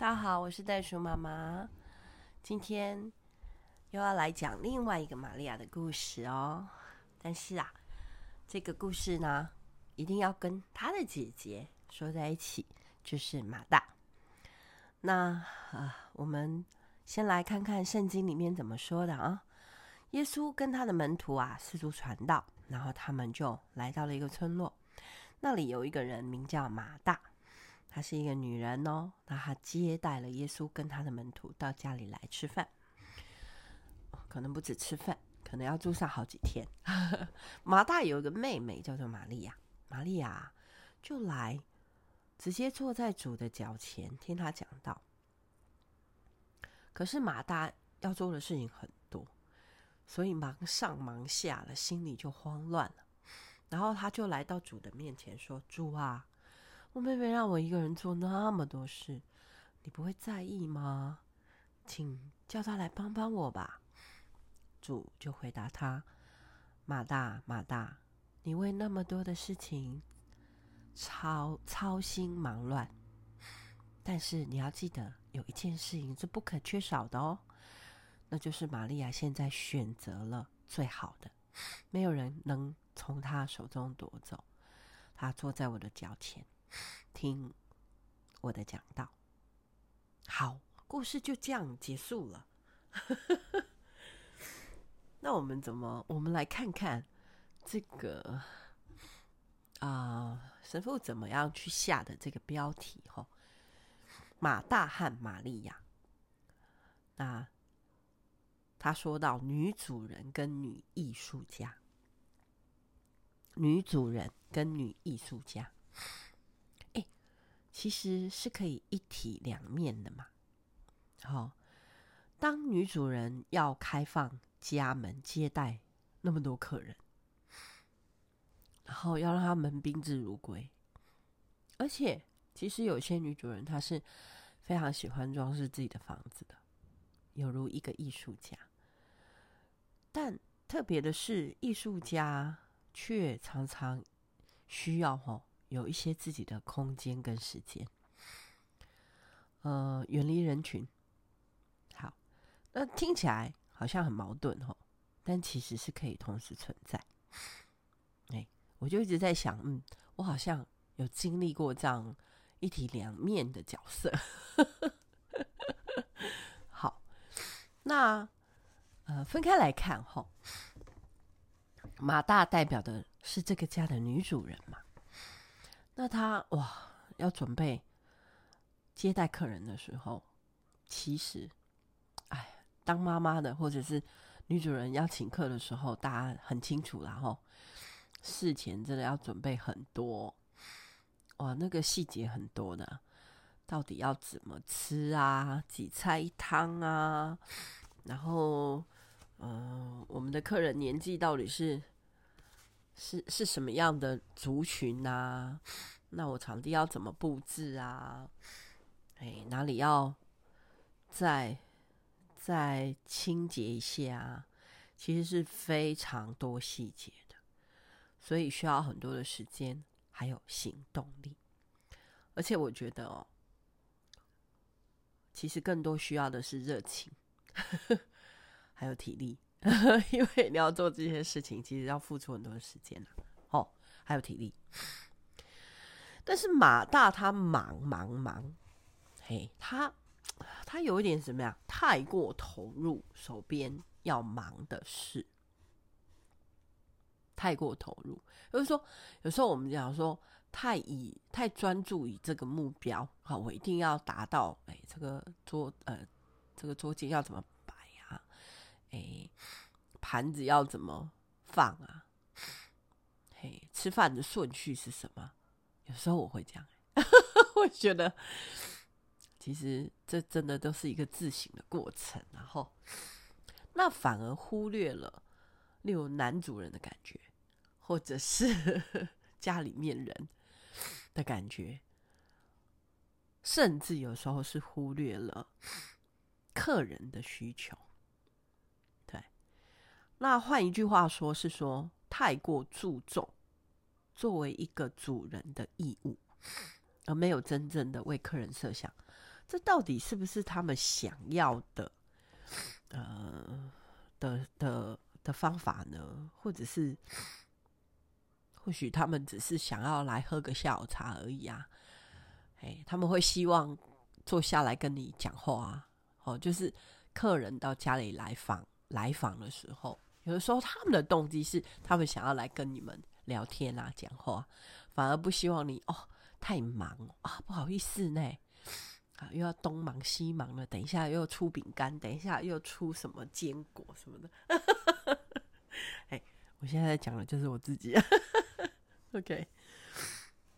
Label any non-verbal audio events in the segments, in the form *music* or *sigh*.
大家好，我是袋鼠妈妈，今天又要来讲另外一个玛利亚的故事哦。但是啊，这个故事呢，一定要跟她的姐姐说在一起，就是马大。那啊，我们先来看看圣经里面怎么说的啊。耶稣跟他的门徒啊四处传道，然后他们就来到了一个村落，那里有一个人名叫马大。她是一个女人哦，那她接待了耶稣跟他的门徒到家里来吃饭，可能不止吃饭，可能要住上好几天。*laughs* 马大有一个妹妹叫做玛利亚，玛利亚就来直接坐在主的脚前听他讲道。可是马大要做的事情很多，所以忙上忙下了，心里就慌乱了。然后他就来到主的面前说：“主啊。”我妹妹让我一个人做那么多事，你不会在意吗？请叫她来帮帮我吧。主就回答他：“马大，马大，你为那么多的事情操操心忙乱，但是你要记得有一件事情是不可缺少的哦，那就是玛利亚现在选择了最好的，没有人能从她手中夺走。她坐在我的脚前。”听我的讲道，好，故事就这样结束了。*laughs* 那我们怎么？我们来看看这个啊、神父怎么样去下的这个标题？哈，马大和玛利亚。那他说到女主人跟女艺术家，女主人跟女艺术家。其实是可以一体两面的嘛。好，当女主人要开放家门接待那么多客人，然后要让他们宾至如归，而且其实有些女主人她是非常喜欢装饰自己的房子的，犹如一个艺术家。但特别的是，艺术家却常常需要吼。有一些自己的空间跟时间，呃，远离人群。好，那听起来好像很矛盾哦，但其实是可以同时存在。哎，我就一直在想，嗯，我好像有经历过这样一体两面的角色。*laughs* 好，那呃，分开来看哈，马大代表的是这个家的女主人嘛。那他哇，要准备接待客人的时候，其实，哎，当妈妈的或者是女主人要请客的时候，大家很清楚啦吼，事前真的要准备很多，哇，那个细节很多的，到底要怎么吃啊？几菜一汤啊？然后，嗯、我们的客人年纪到底是？是是什么样的族群啊？那我场地要怎么布置啊？哎，哪里要再再清洁一下啊？其实是非常多细节的，所以需要很多的时间，还有行动力。而且我觉得哦，其实更多需要的是热情，*laughs* 还有体力。*laughs* 因为你要做这些事情，其实要付出很多的时间哦，还有体力。但是马大他忙忙忙，嘿，他他有一点什么呀？太过投入手边要忙的事，太过投入，就是说，有时候我们讲说，太以太专注于这个目标，好，我一定要达到，哎，这个桌呃，这个桌巾要怎么？哎，盘子要怎么放啊？嘿，吃饭的顺序是什么？有时候我会这样，*laughs* 我觉得其实这真的都是一个自省的过程，然后那反而忽略了，例如男主人的感觉，或者是 *laughs* 家里面人的感觉，甚至有时候是忽略了客人的需求。那换一句话说，是说太过注重作为一个主人的义务，而没有真正的为客人设想，这到底是不是他们想要的？呃，的的的方法呢？或者是，或许他们只是想要来喝个下午茶而已啊？哎，他们会希望坐下来跟你讲话啊？哦，就是客人到家里来访来访的时候，有的时候他们的动机是他们想要来跟你们聊天啊、讲话，反而不希望你哦太忙啊，不好意思呢。啊，又要东忙西忙了，等一下又出饼干，等一下又出什么坚果什么的。*laughs* 哎，我现在在讲的就是我自己。*laughs* OK，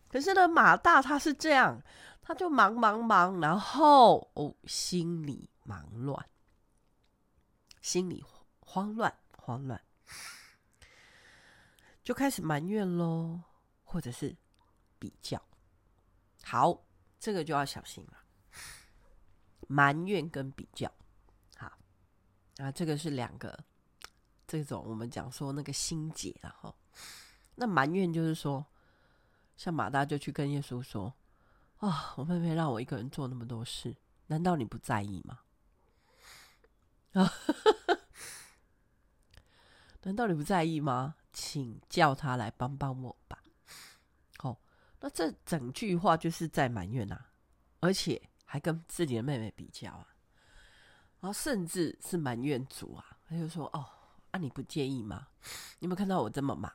可是呢，马大他是这样，他就忙忙忙，然后哦，心里忙乱，心里慌乱慌乱，就开始埋怨喽，或者是比较。好，这个就要小心了。埋怨跟比较，好，啊，这个是两个这种我们讲说那个心结，然后那埋怨就是说，像马大就去跟耶稣说：“啊，我妹妹让我一个人做那么多事，难道你不在意吗？啊，*laughs* 难道你不在意吗？请叫他来帮帮我吧。”哦，那这整句话就是在埋怨呐，而且。还跟自己的妹妹比较啊，然后甚至是埋怨主啊，他就说：“哦，啊你不介意吗？你有没有看到我这么忙？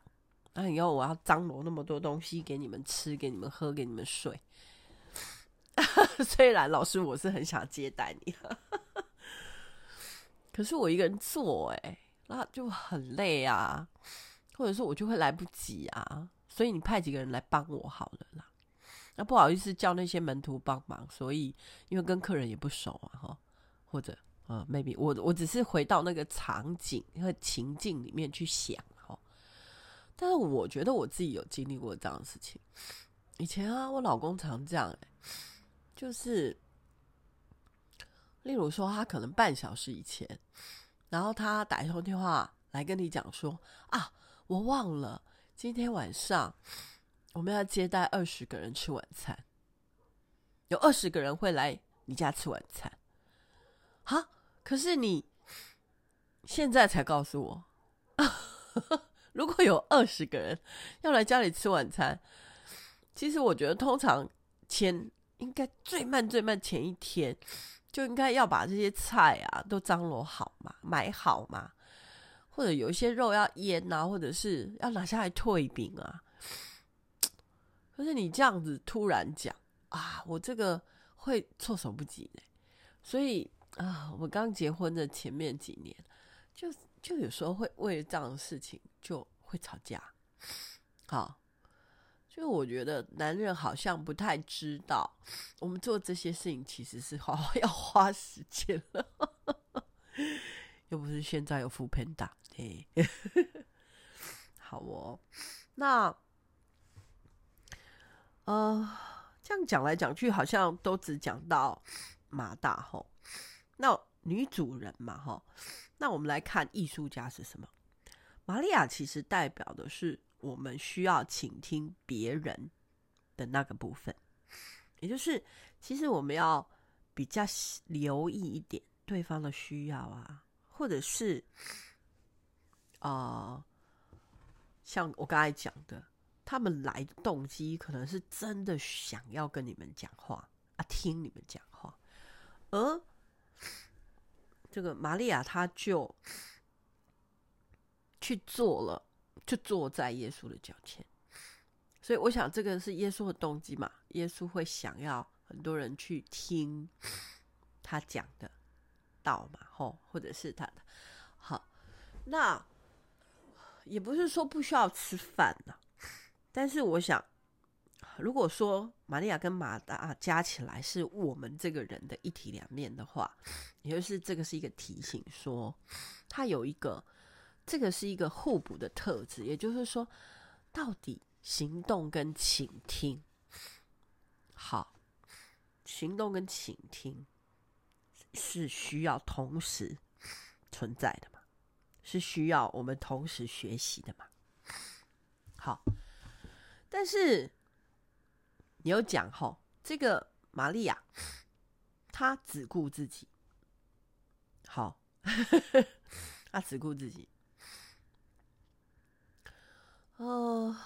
那以后我要张罗那么多东西给你们吃，给你们喝，给你们睡。*laughs* 虽然老师我是很想接待你，*laughs* 可是我一个人做，哎，那就很累啊，或者说我就会来不及啊，所以你派几个人来帮我好了啦。”那不好意思叫那些门徒帮忙，所以因为跟客人也不熟啊，哈，或者呃，maybe 我我只是回到那个场景和情境里面去想哈。但是我觉得我自己有经历过这样的事情。以前啊，我老公常这样，就是例如说他可能半小时以前，然后他打一通电话来跟你讲说啊，我忘了今天晚上。我们要接待二十个人吃晚餐，有二十个人会来你家吃晚餐，哈，可是你现在才告诉我，*laughs* 如果有二十个人要来家里吃晚餐，其实我觉得通常前应该最慢最慢前一天就应该要把这些菜啊都张罗好嘛，买好嘛，或者有一些肉要腌啊，或者是要拿下来退饼啊。可是你这样子突然讲啊，我这个会措手不及呢。所以啊，我们刚结婚的前面几年，就就有时候会为了这样的事情就会吵架。好，就我觉得男人好像不太知道，我们做这些事情其实是花 *laughs* 要花时间了，又不是现在有 foodpanda。嘿，好哦，那。呃，这样讲来讲去，好像都只讲到马大吼。那女主人嘛，吼，那我们来看艺术家是什么？玛利亚其实代表的是我们需要倾听别人的那个部分，也就是其实我们要比较留意一点对方的需要啊，或者是啊、像我刚才讲的。他们来的动机可能是真的想要跟你们讲话啊，听你们讲话，而这个玛利亚她就去做了，就坐在耶稣的脚前。所以我想，这个是耶稣的动机嘛？耶稣会想要很多人去听他讲的道嘛？吼，或者是他的好，那也不是说不需要吃饭呢。但是我想，如果说玛利亚跟马大加起来是我们这个人的一体两面的话，也就是这个是一个提醒，说他有一个，这个是一个互补的特质。也就是说，到底行动跟倾听，好，行动跟倾听是需要同时存在的嘛？是需要我们同时学习的嘛？好。但是你有讲吼，这个玛利亚，他只顾自己，好，*laughs* 他只顾自己。哦、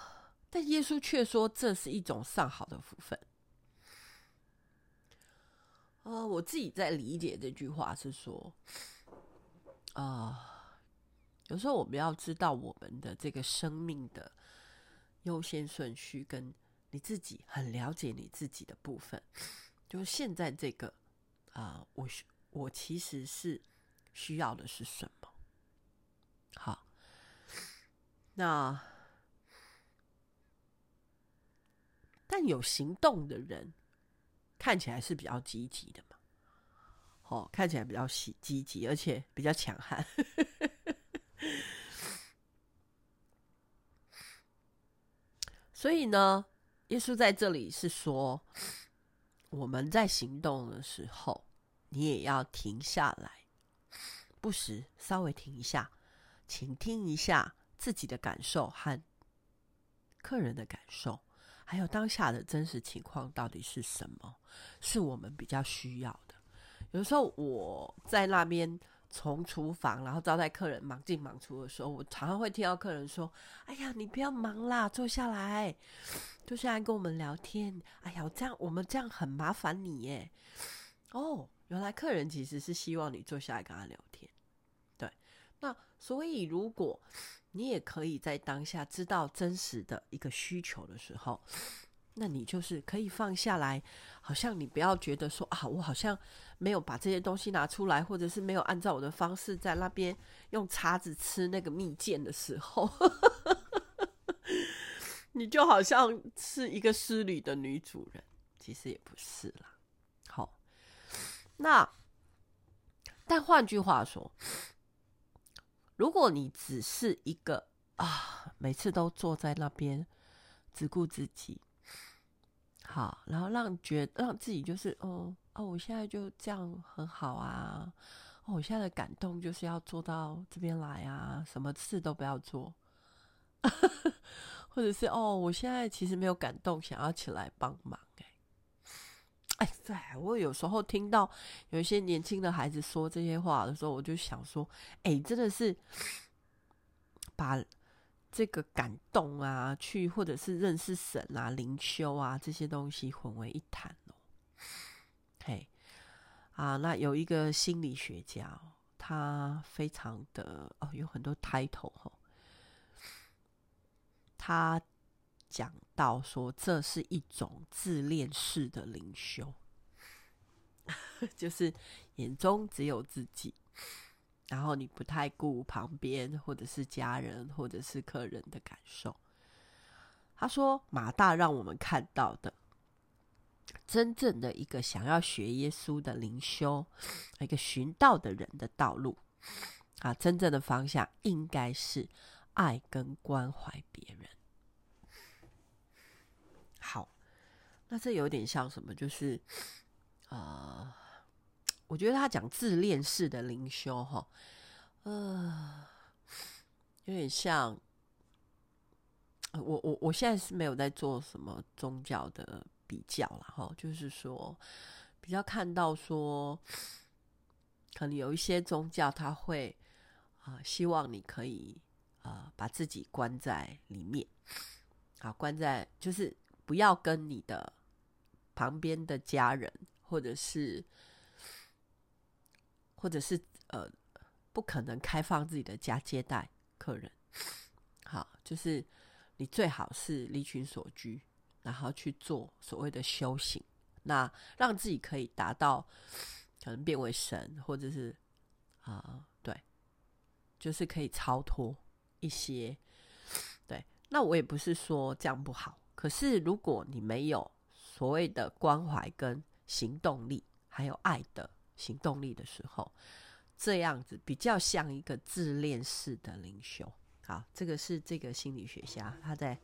但耶稣却说这是一种上好的福分。哦、我自己在理解这句话是说，啊、有时候我们要知道我们的这个生命的优先顺序，跟你自己很了解你自己的部分，就是现在这个啊、我我其实是需要的是什么？好，那。但有行动的人看起来是比较积极的嘛？哦，看起来比较喜积极，而且比较强悍。*laughs* 所以呢，耶稣在这里是说，我们在行动的时候，你也要停下来，不时稍微停一下，倾听一下自己的感受和客人的感受。还有当下的真实情况到底是什么？是我们比较需要的。有时候我在那边从厨房然后招待客人忙进忙出的时候，我常常会听到客人说：“哎呀，你不要忙啦，坐下来，坐下来跟我们聊天。哎呀，这样我们这样很麻烦你耶。”哦，原来客人其实是希望你坐下来跟他聊天。对，那所以如果。你也可以在当下知道真实的一个需求的时候，那你就是可以放下来，好像你不要觉得说啊，我好像没有把这些东西拿出来，或者是没有按照我的方式在那边用叉子吃那个蜜饯的时候，*laughs* 你就好像是一个失礼的女主人，其实也不是啦。好，那但换句话说。如果你只是一个啊，每次都坐在那边只顾自己，好，然后让觉让自己就是哦哦，我现在就这样很好啊，哦，我现在的感动就是要做到这边来啊，什么事都不要做，*laughs* 或者是哦，我现在其实没有感动，想要起来帮忙。哎，对，我有时候听到有一些年轻的孩子说这些话的时候，我就想说，哎，真的是把这个感动啊，去或者是认识神啊、灵修啊这些东西混为一谈哦。嘿，啊，那有一个心理学家，他非常的哦，有很多 title 哦，他。讲到说，这是一种自恋式的灵修，*laughs* 就是眼中只有自己，然后你不太顾旁边或者是家人或者是客人的感受。他说，马大让我们看到的，真正的一个想要学耶稣的灵修，一个寻道的人的道路啊，真正的方向应该是爱跟关怀别人。好，那这有点像什么？就是，呃，我觉得他讲自恋式的灵修，哈，呃，有点像，我我我现在是没有在做什么宗教的比较了，哈，就是说，比较看到说，可能有一些宗教他会啊、希望你可以啊、把自己关在里面，啊，关在就是。不要跟你的旁边的家人，或者是，或者是呃，不可能开放自己的家接待客人。好，就是你最好是离群所居，然后去做所谓的修行，那让自己可以达到可能变为神，或者是啊、对，就是可以超脱一些。对，那我也不是说这样不好。可是，如果你没有所谓的关怀跟行动力，还有爱的行动力的时候，这样子比较像一个自恋式的领袖。好，这个是这个心理学家他在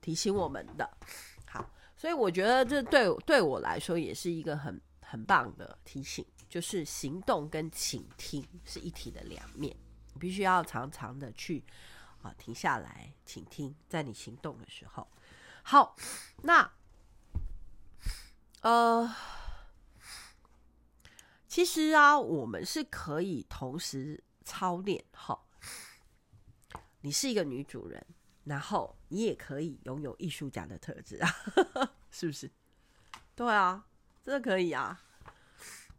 提醒我们的。好，所以我觉得这对对我来说也是一个很很棒的提醒，就是行动跟倾听是一体的两面，你必须要常常的去啊停下来倾听，在你行动的时候。好，那呃，其实啊，我们是可以同时操练哈。你是一个女主人，然后你也可以拥有艺术家的特质啊，*laughs* 是不是？对啊，真的可以啊。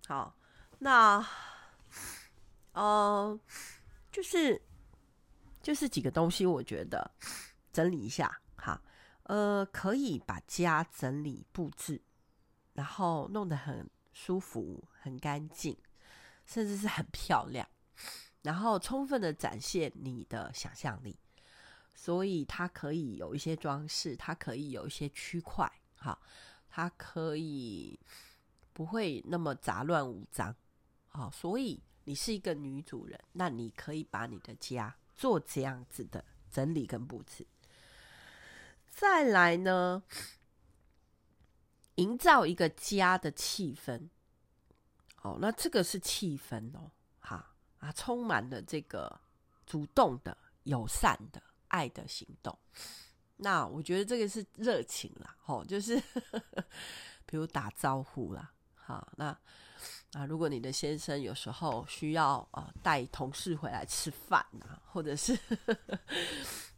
好，那，呃，就是就是几个东西，我觉得整理一下哈。呃，可以把家整理布置，然后弄得很舒服、很干净，甚至是很漂亮，然后充分的展现你的想象力。所以它可以有一些装饰，它可以有一些区块，哈，它可以不会那么杂乱无章，好。所以你是一个女主人，那你可以把你的家做这样子的整理跟布置。再来呢，营造一个家的气氛。哦，那这个是气氛哦，哈啊，充满了这个主动的、友善的、爱的行动。那我觉得这个是热情啦，哦，就是 *laughs* 比如打招呼啦，好，那啊，如果你的先生有时候需要啊带同事回来吃饭啊，或者是。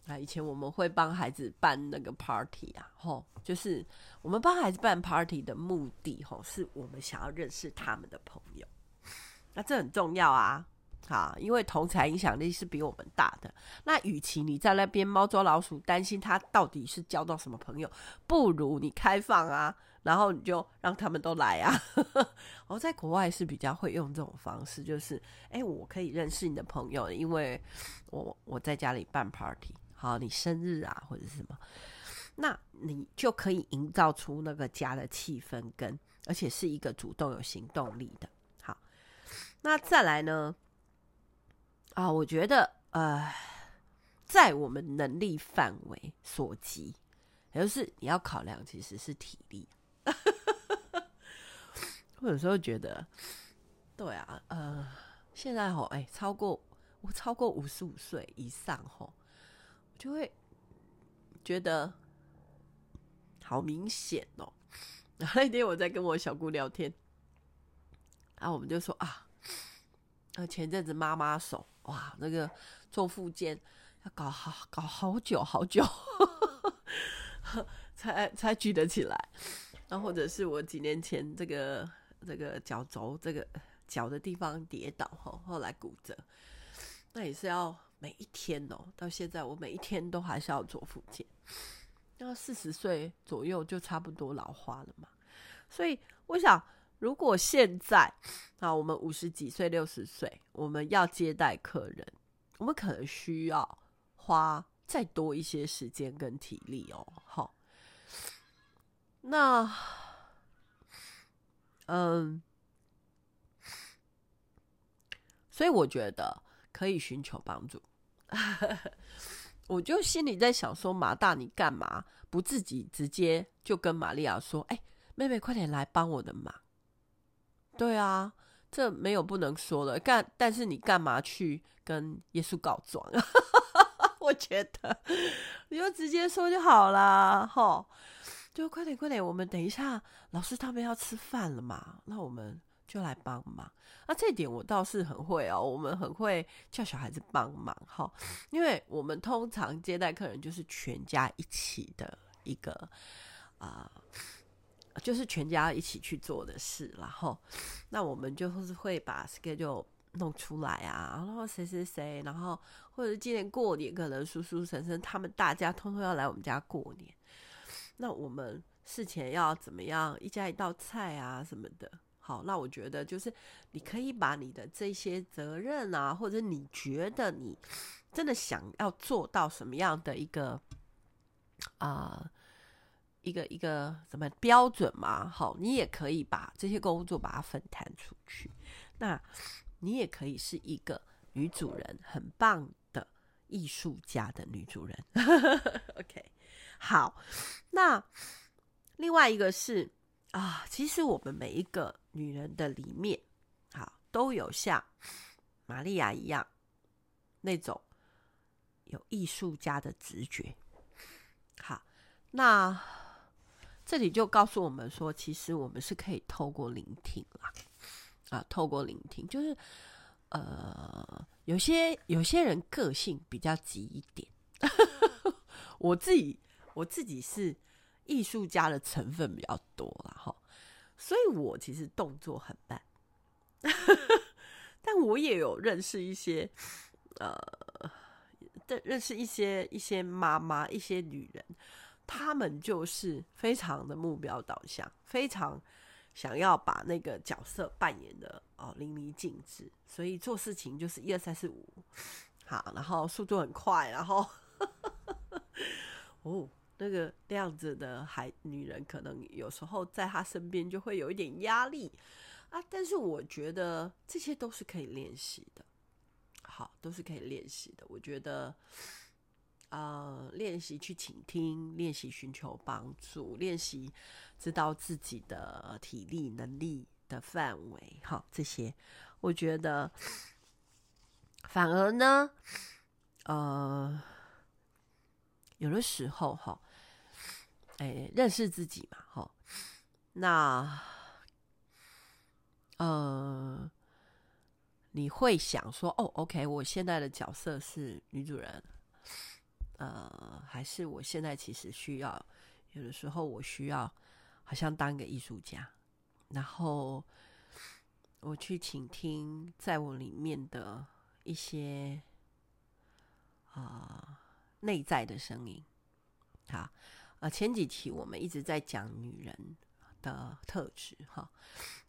那以前我们会帮孩子办那个 party 啊，吼，就是我们帮孩子办 party 的目的，吼，是我们想要认识他们的朋友。那这很重要啊，好，因为同侪影响力是比我们大的。那与其你在那边猫捉老鼠，担心他到底是交到什么朋友，不如你开放啊，然后你就让他们都来啊。我 *laughs* 在国外是比较会用这种方式，就是，哎，我可以认识你的朋友，因为我我在家里办 party。好，你生日啊，或者是什么，那你就可以营造出那个家的气氛，跟而且是一个主动有行动力的。好，那再来呢？啊，我觉得呃，在我们能力范围所及，也就是你要考量其实是体力。*laughs* 我有时候觉得，对啊，呃，现在吼，哎，超过我超过五十五岁以上吼。就会觉得好明显哦。然 *laughs* 后那天我在跟我小姑聊天，然后我们就说啊，那前阵子妈妈手哇，那个做复健要搞好搞好久好久，*laughs* 才才举得起来。然后或者是我几年前这个这个脚轴这个脚的地方跌倒后，后来骨折，那也是要。每一天哦，到现在我每一天都还是要做复健。那四十岁左右就差不多老花了嘛，所以我想，如果现在啊，我们五十几岁、六十岁，我们要接待客人，我们可能需要花再多一些时间跟体力哦。好，那嗯，所以我觉得可以寻求帮助。*laughs* 我就心里在想说，马大，你干嘛不自己直接就跟玛利亚说？哎，妹妹，快点来帮我的忙。对啊，这没有不能说的。干，但是你干嘛去跟耶稣告状？*laughs* 我觉得你就直接说就好了，吼，就快点快点，我们等一下老师他们要吃饭了嘛，那我们。就来帮忙，那这点我倒是很会哦。我们很会叫小孩子帮忙哈，因为我们通常接待客人就是全家一起的一个啊、就是全家一起去做的事。然后，那我们就是会把 schedule 弄出来啊，然后谁谁谁，然后或者是今年过年可能叔叔婶婶他们大家通通要来我们家过年，那我们事前要怎么样，一家一道菜啊什么的。好，那我觉得就是你可以把你的这些责任啊，或者你觉得你真的想要做到什么样的一个啊、一个一个什么标准嘛？好，你也可以把这些工作把它分摊出去。那你也可以是一个女主人，很棒的艺术家的女主人。*laughs* OK，好，那另外一个是。啊，其实我们每一个女人的里面，好，都有像玛利亚一样那种有艺术家的直觉。好，那这里就告诉我们说，其实我们是可以透过聆听啦，啊，透过聆听，就是呃，有些有些人个性比较急一点，*laughs* 我自己我自己是艺术家的成分比较多啦哈，所以我其实动作很慢，*laughs* 但我也有认识一些呃，认识一些一些妈妈，一些女人，她们就是非常的目标导向，非常。想要把那个角色扮演的哦淋漓尽致，所以做事情就是一二三四五，好，然后速度很快，然后 *laughs* 哦那个那样子的孩女人，可能有时候在她身边就会有一点压力啊。但是我觉得这些都是可以练习的，好，都是可以练习的。我觉得。呃，练习去倾听，练习寻求帮助，练习知道自己的体力能力的范围，哈，这些我觉得反而呢，呃，有的时候哈，哎，认识自己嘛，哈，那呃，你会想说，哦，OK，我现在的角色是女主人。呃，还是我现在其实需要，有的时候我需要，好像当个艺术家，然后我去倾听在我里面的一些啊、呃、内在的声音。好，呃，前几期我们一直在讲女人的特质，哈，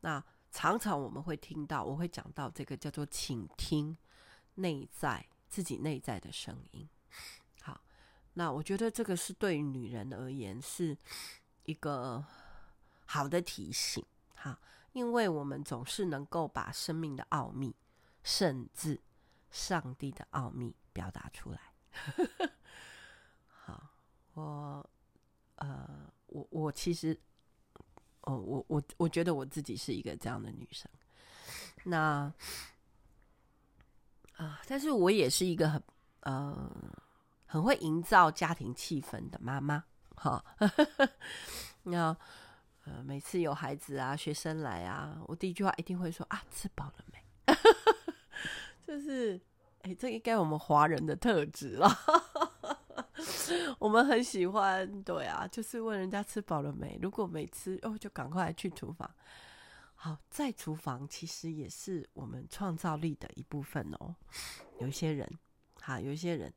那常常我们会听到，我会讲到这个叫做倾听内在自己内在的声音。好那我觉得这个是对于女人而言是一个好的提醒，哈，因为我们总是能够把生命的奥秘，甚至上帝的奥秘表达出来。*laughs* 好，我呃，我我其实，哦，我我我觉得我自己是一个这样的女生。那啊，但是我也是一个很呃。很会营造家庭气氛的妈妈，哈，那呃，每次有孩子啊、学生来啊，我第一句话一定会说啊，吃饱了没？*laughs* 就是，哎、这应该我们华人的特质了。*laughs* 我们很喜欢，对啊，就是问人家吃饱了没？如果没吃，哦，就赶快去厨房。好，在厨房其实也是我们创造力的一部分哦。有些人，好，有些人。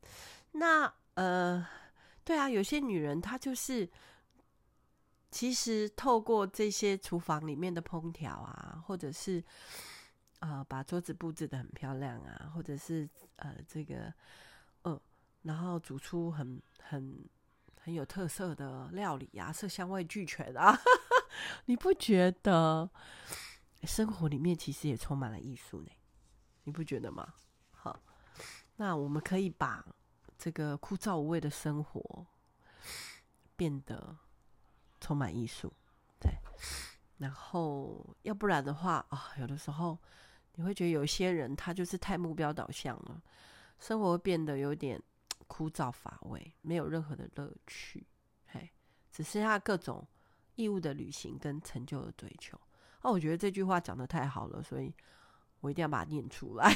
那呃，对啊，有些女人她就是，其实透过这些厨房里面的烹调啊，或者是啊、把桌子布置得很漂亮啊，或者是呃这个、然后煮出很很很有特色的料理啊，色香味俱全啊，*laughs* 你不觉得生活里面其实也充满了艺术呢？你不觉得吗？好，那我们可以把。这个枯燥无味的生活变得充满艺术，对。然后，要不然的话啊、有的时候你会觉得有些人他就是太目标导向了，生活变得有点枯燥乏味，没有任何的乐趣，嘿，只剩下各种义务的旅行跟成就的追求。哦，我觉得这句话讲得太好了，所以我一定要把它念出来。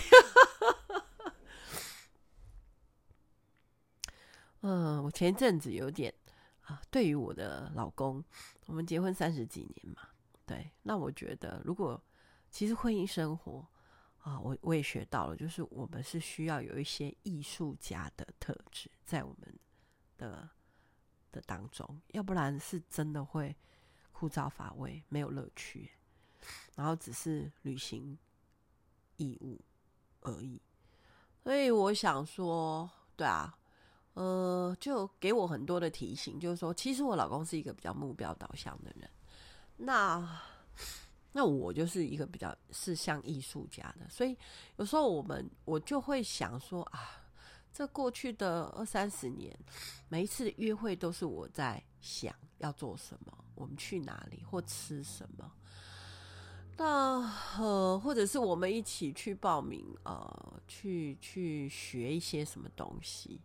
嗯，我前一阵子有点啊，对于我的老公，我们结婚三十几年嘛，对，那我觉得如果其实婚姻生活啊，我我也学到了，就是我们是需要有一些艺术家的特质在我们的的当中，要不然是真的会枯燥乏味，没有乐趣，然后只是履行义务而已。所以我想说，对啊。呃，就给我很多的提醒，就是说，其实我老公是一个比较目标导向的人，那那我就是一个比较是像艺术家的，所以有时候我们我就会想说啊，这过去的二三十年，每一次约会都是我在想要做什么，我们去哪里或吃什么，那呃，或者是我们一起去报名，呃，去去学一些什么东西。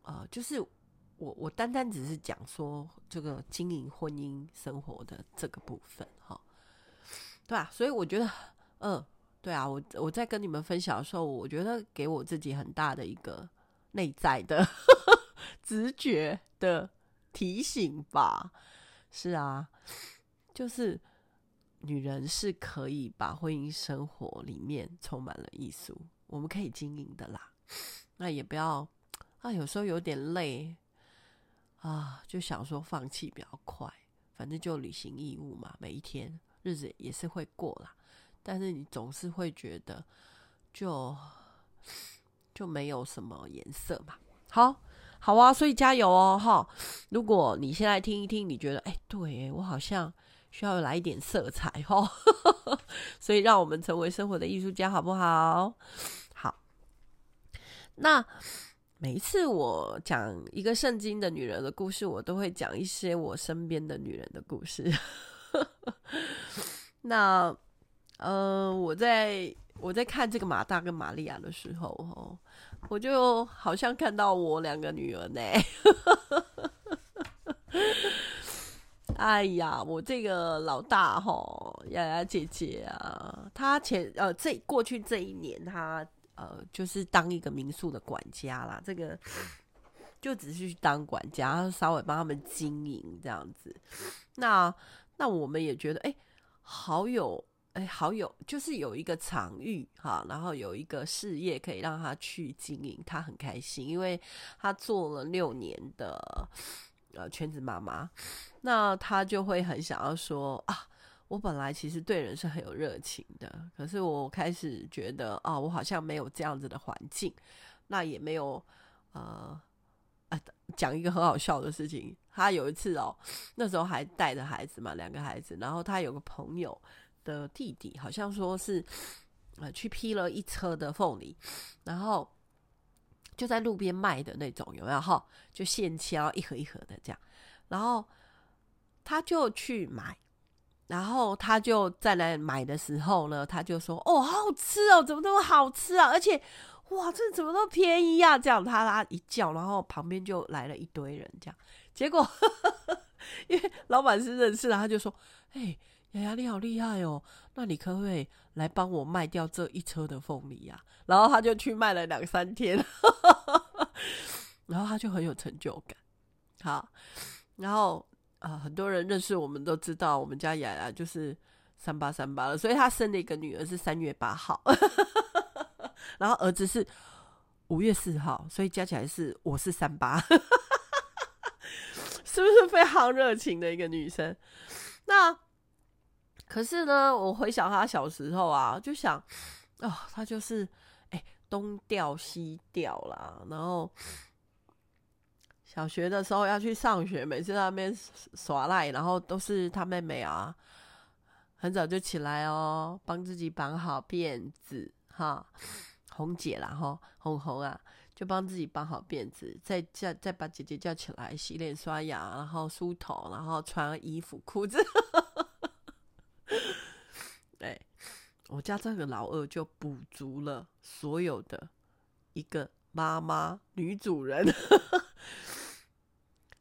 呃，就是我我单单只是讲说这个经营婚姻生活的这个部分哈，对啊，所以我觉得，嗯，对啊，我我在跟你们分享的时候，我觉得给我自己很大的一个内在的 *laughs* 直觉的提醒吧。是啊，就是女人是可以把婚姻生活里面充满了艺术，我们可以经营的啦。那也不要啊，有时候有点累啊，就想说放弃比较快，反正就履行义务嘛，每一天日子也是会过啦。但是你总是会觉得就就没有什么颜色嘛。好。好啊，所以加油哦，哈！如果你现在听一听，你觉得哎，对我好像需要来一点色彩哈，*laughs* 所以让我们成为生活的艺术家，好不好？好。那每一次我讲一个圣经的女人的故事，我都会讲一些我身边的女人的故事。*laughs* 那呃，我在我在看这个马大跟玛利亚的时候，哦。我就好像看到我两个女儿呢，*laughs* 哎呀，我这个老大吼，雅雅姐姐啊，她前呃这过去这一年，她呃就是当一个民宿的管家啦，这个就只是去当管家，稍微帮他们经营这样子。那那我们也觉得，哎，好有。哎，好有，就是有一个场域哈，然后有一个事业可以让他去经营，他很开心，因为他做了六年的呃全职妈妈，那他就会很想要说啊，我本来其实对人是很有热情的，可是我开始觉得啊，我好像没有这样子的环境，那也没有呃，啊，讲一个很好笑的事情，他有一次哦，那时候还带着孩子嘛，两个孩子，然后他有个朋友。的弟弟好像说是，呃，去批了一车的凤梨，然后就在路边卖的那种，有没有哈？就现切一盒一盒的这样，然后他就去买，然后他就在来买的时候呢，他就说：“哦，好好吃哦，怎么那么好吃啊？而且，哇，这怎么那么便宜啊？”这样他他一叫，然后旁边就来了一堆人，这样，结果 *laughs* 因为老板是认识的，他就说：“哎。”雅雅，你好厉害哦！那你可不可以来帮我卖掉这一车的凤梨呀？然后他就去卖了两三天，*laughs* 然后他就很有成就感。好，然后、呃，很多人认识我们都知道，我们家雅雅就是三八三八了，所以他生了一个女儿是三月八号，*laughs* 然后儿子是五月四号，所以加起来是我是三八，*laughs* 是不是非常热情的一个女生？那。可是呢，我回想她小时候啊，就想，哦，她就是，哎，东调西调啦。然后小学的时候要去上学，每次在那边耍赖，然后都是他妹妹啊，很早就起来哦，帮自己绑好辫子，哈，红姐啦，哈，红红啊，就帮自己绑好辫子，再叫再把姐姐叫起来洗脸刷牙，然后梳头，然后穿衣服裤子。*laughs* 对，我家这个老二就补足了所有的一个妈妈女主人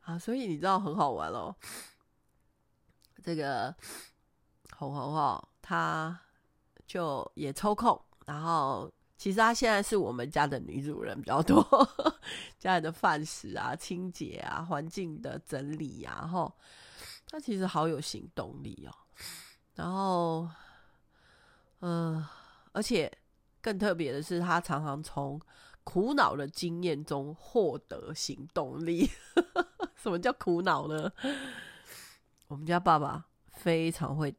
啊，所以你知道很好玩哦。这个红红哦，她就也抽空，然后其实她现在是我们家的女主人比较多，*laughs* 家里的饭食啊、清洁啊、环境的整理啊，然后她其实好有行动力哦。然后，嗯、而且更特别的是，他常常从苦恼的经验中获得行动力。什么叫苦恼呢？*laughs* 我们家爸爸非常会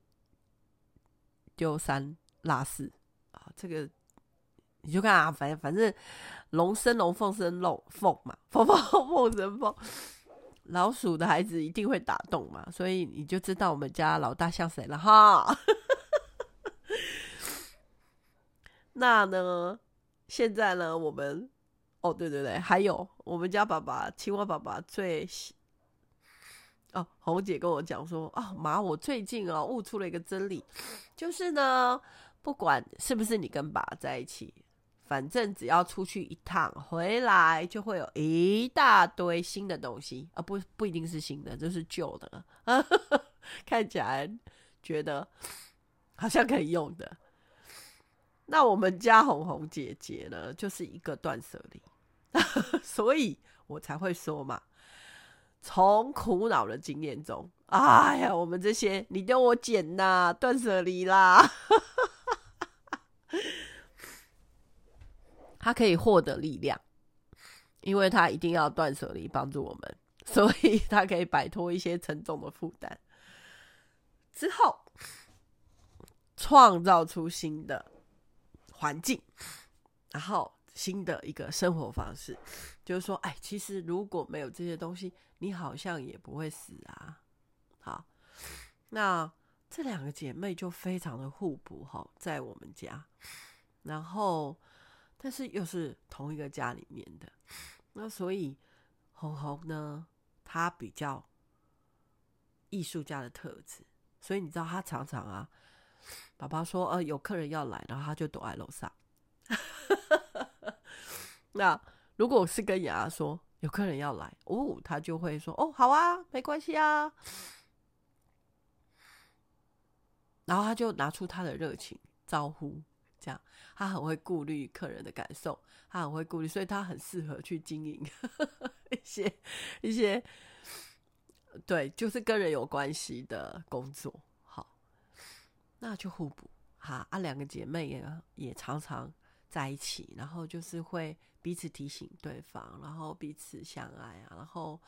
丢三落四啊，这个你就看啊，反正反正龙生龙，凤生龙，凤嘛，*laughs* 凤凤凤生凤。老鼠的孩子一定会打洞嘛，所以你就知道我们家老大像谁了哈。*laughs* 那呢，现在呢，我们哦，对对对，还有我们家爸爸青蛙爸爸最哦，红姐跟我讲说啊，妈，我最近啊悟出了一个真理，就是呢，不管是不是你跟爸在一起。反正只要出去一趟，回来就会有一大堆新的东西啊！不，不一定是新的，就是旧的啊。*laughs* 看起来觉得好像可以用的。那我们家红红姐姐呢，就是一个断舍离，*laughs* 所以我才会说嘛，从苦恼的经验中，哎呀，我们这些你跟我捡呐，断舍离啦，*laughs* 他可以获得力量，因为他一定要断舍离帮助我们，所以他可以摆脱一些沉重的负担，之后创造出新的。环境，然后新的一个生活方式，就是说，哎，其实如果没有这些东西，你好像也不会死啊。好，那这两个姐妹就非常的互补哈，在我们家，然后但是又是同一个家里面的，那所以红红呢，她比较艺术家的特质，所以你知道她常常啊。爸爸说：“呃，有客人要来，然后他就躲在楼上。”那如果是跟雅雅说有客人要来，哦，他就会说：“哦，好啊，没关系啊。”然后他就拿出他的热情招呼，这样他很会顾虑客人的感受，他很会顾虑，所以他很适合去经营 *laughs* 一些一些对，就是跟人有关系的工作。好那就互补哈啊，两个姐妹也也常常在一起，然后就是会彼此提醒对方，然后彼此相爱啊，然后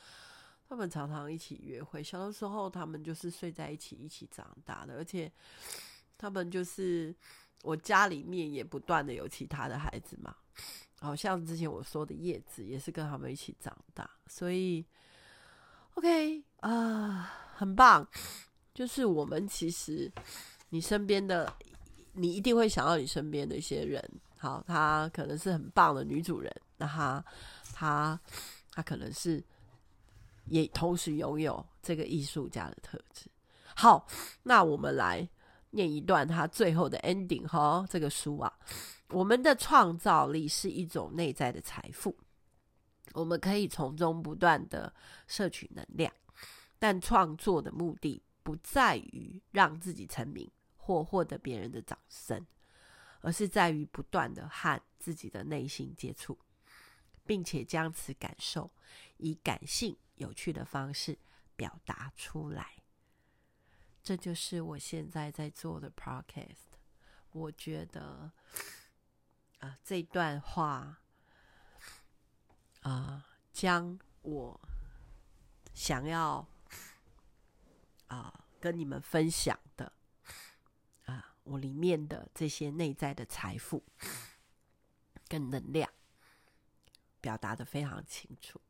他们常常一起约会。小的时候，他们就是睡在一起，一起长大的，而且他们就是我家里面也不断的有其他的孩子嘛，好像之前我说的叶子也是跟他们一起长大，所以 OK 啊、很棒，就是我们其实。你身边的，你一定会想到你身边的一些人。好，她可能是很棒的女主人，那她，她，她可能是也同时拥有这个艺术家的特质。好，那我们来念一段她最后的 ending 哈。这个书啊，我们的创造力是一种内在的财富，我们可以从中不断的摄取能量，但创作的目的不在于让自己成名。或获得别人的掌声，而是在于不断的和自己的内心接触，并且将此感受以感性、有趣的方式表达出来。这就是我现在在做的 podcast。我觉得，啊、这段话，啊、将我想要啊、跟你们分享的。我里面的这些内在的财富跟能量，表达得非常清楚，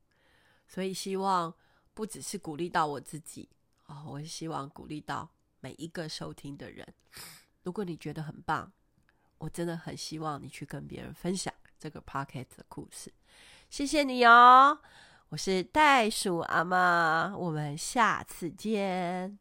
所以希望不只是鼓励到我自己哦，我希望鼓励到每一个收听的人。如果你觉得很棒，我真的很希望你去跟别人分享这个 pocket 的故事。谢谢你哦，我是袋鼠阿妈，我们下次见。